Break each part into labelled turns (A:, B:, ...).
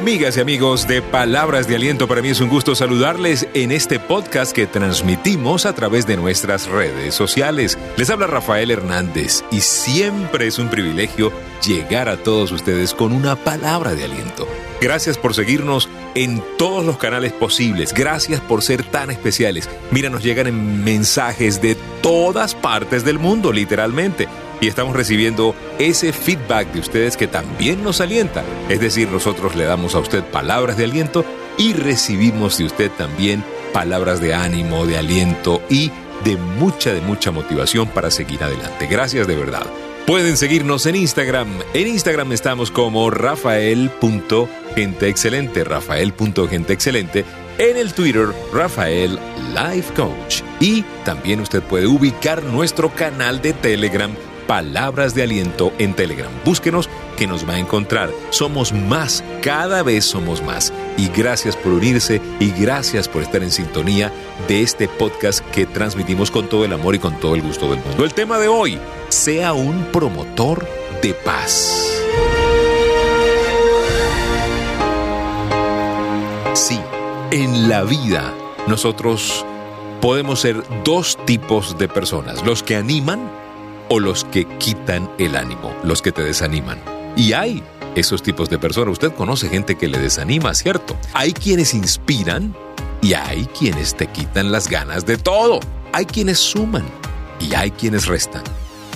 A: Amigas y amigos de Palabras de Aliento, para mí es un gusto saludarles en este podcast que transmitimos a través de nuestras redes sociales. Les habla Rafael Hernández y siempre es un privilegio llegar a todos ustedes con una palabra de aliento. Gracias por seguirnos en todos los canales posibles. Gracias por ser tan especiales. Mira, nos llegan en mensajes de todas partes del mundo, literalmente y estamos recibiendo ese feedback de ustedes que también nos alienta. Es decir, nosotros le damos a usted palabras de aliento y recibimos de usted también palabras de ánimo, de aliento y de mucha, de mucha motivación para seguir adelante. Gracias de verdad. Pueden seguirnos en Instagram. En Instagram estamos como rafael.genteexcelente, rafael.genteexcelente. En el Twitter, Rafael Life Coach. Y también usted puede ubicar nuestro canal de Telegram Palabras de Aliento en Telegram. Búsquenos que nos va a encontrar. Somos más, cada vez somos más. Y gracias por unirse y gracias por estar en sintonía de este podcast que transmitimos con todo el amor y con todo el gusto del mundo. El tema de hoy, sea un promotor de paz. Sí, en la vida nosotros podemos ser dos tipos de personas, los que animan o los que quitan el ánimo, los que te desaniman. Y hay esos tipos de personas. Usted conoce gente que le desanima, ¿cierto? Hay quienes inspiran y hay quienes te quitan las ganas de todo. Hay quienes suman y hay quienes restan.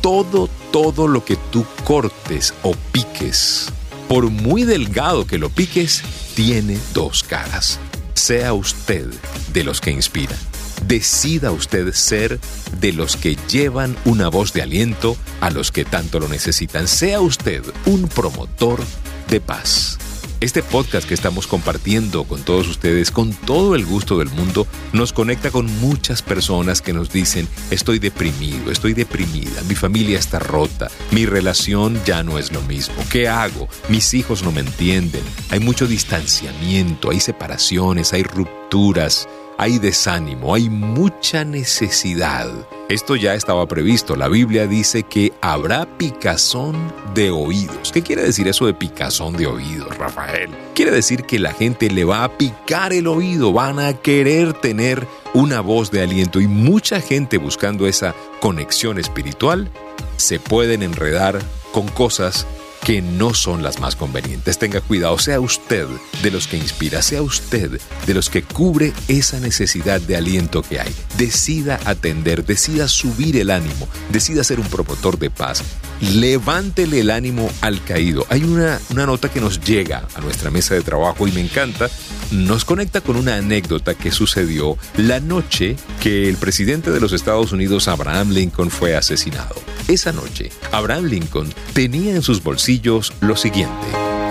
A: Todo, todo lo que tú cortes o piques, por muy delgado que lo piques, tiene dos caras. Sea usted de los que inspiran decida usted ser de los que llevan una voz de aliento a los que tanto lo necesitan. Sea usted un promotor de paz. Este podcast que estamos compartiendo con todos ustedes, con todo el gusto del mundo, nos conecta con muchas personas que nos dicen, estoy deprimido, estoy deprimida, mi familia está rota, mi relación ya no es lo mismo, ¿qué hago? Mis hijos no me entienden, hay mucho distanciamiento, hay separaciones, hay rupturas hay desánimo, hay mucha necesidad. Esto ya estaba previsto. La Biblia dice que habrá picazón de oídos. ¿Qué quiere decir eso de picazón de oídos, Rafael? Quiere decir que la gente le va a picar el oído, van a querer tener una voz de aliento y mucha gente buscando esa conexión espiritual se pueden enredar con cosas que no son las más convenientes. Tenga cuidado, sea usted de los que inspira, sea usted de los que cubre esa necesidad de aliento que hay. Decida atender, decida subir el ánimo, decida ser un promotor de paz. Levántele el ánimo al caído. Hay una, una nota que nos llega a nuestra mesa de trabajo y me encanta. Nos conecta con una anécdota que sucedió la noche que el presidente de los Estados Unidos, Abraham Lincoln, fue asesinado. Esa noche, Abraham Lincoln tenía en sus bolsillos lo siguiente.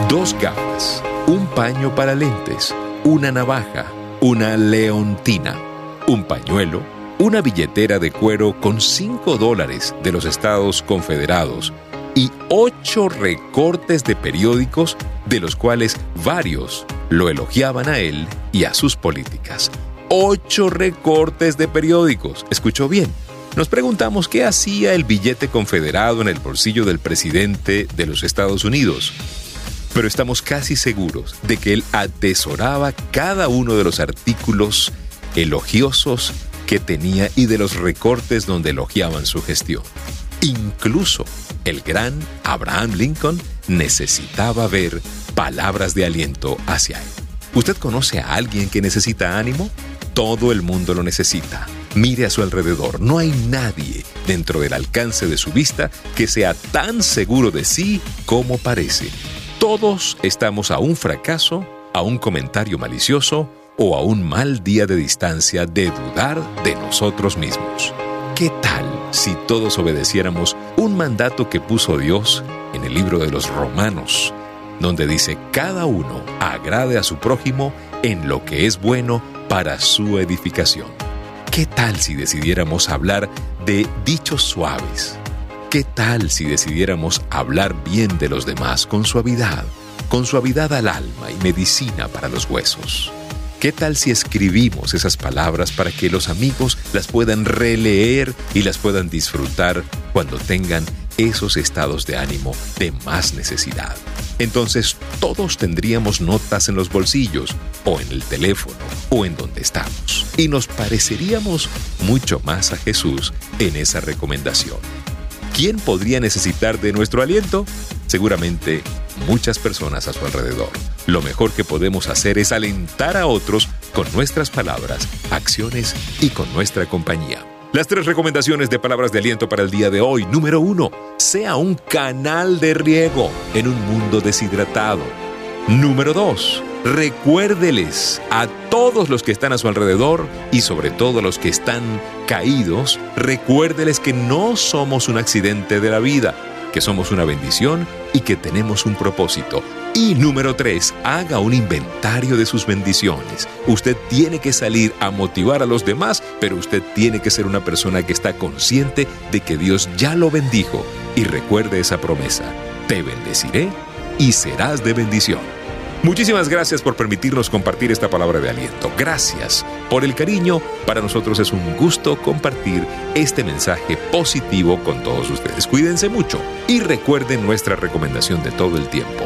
A: Dos gafas, un paño para lentes, una navaja, una leontina, un pañuelo, una billetera de cuero con 5 dólares de los Estados Confederados y ocho recortes de periódicos de los cuales varios lo elogiaban a él y a sus políticas. Ocho recortes de periódicos. ¿Escuchó bien? Nos preguntamos qué hacía el billete confederado en el bolsillo del presidente de los Estados Unidos. Pero estamos casi seguros de que él atesoraba cada uno de los artículos elogiosos que tenía y de los recortes donde elogiaban su gestión. Incluso el gran Abraham Lincoln necesitaba ver palabras de aliento hacia él. ¿Usted conoce a alguien que necesita ánimo? Todo el mundo lo necesita. Mire a su alrededor, no hay nadie dentro del alcance de su vista que sea tan seguro de sí como parece. Todos estamos a un fracaso, a un comentario malicioso o a un mal día de distancia de dudar de nosotros mismos. ¿Qué tal si todos obedeciéramos un mandato que puso Dios en el libro de los Romanos, donde dice, cada uno agrade a su prójimo en lo que es bueno para su edificación? ¿Qué tal si decidiéramos hablar de dichos suaves? ¿Qué tal si decidiéramos hablar bien de los demás con suavidad, con suavidad al alma y medicina para los huesos? ¿Qué tal si escribimos esas palabras para que los amigos las puedan releer y las puedan disfrutar cuando tengan esos estados de ánimo de más necesidad? Entonces todos tendríamos notas en los bolsillos, o en el teléfono, o en donde estamos. Y nos pareceríamos mucho más a Jesús en esa recomendación. ¿Quién podría necesitar de nuestro aliento? Seguramente muchas personas a su alrededor. Lo mejor que podemos hacer es alentar a otros con nuestras palabras, acciones y con nuestra compañía. Las tres recomendaciones de palabras de aliento para el día de hoy. Número uno, sea un canal de riego en un mundo deshidratado. Número dos, recuérdeles a todos los que están a su alrededor y sobre todo a los que están caídos, recuérdeles que no somos un accidente de la vida, que somos una bendición y que tenemos un propósito. Y número tres, haga un inventario de sus bendiciones. Usted tiene que salir a motivar a los demás, pero usted tiene que ser una persona que está consciente de que Dios ya lo bendijo. Y recuerde esa promesa, te bendeciré y serás de bendición. Muchísimas gracias por permitirnos compartir esta palabra de aliento. Gracias por el cariño. Para nosotros es un gusto compartir este mensaje positivo con todos ustedes. Cuídense mucho y recuerden nuestra recomendación de todo el tiempo.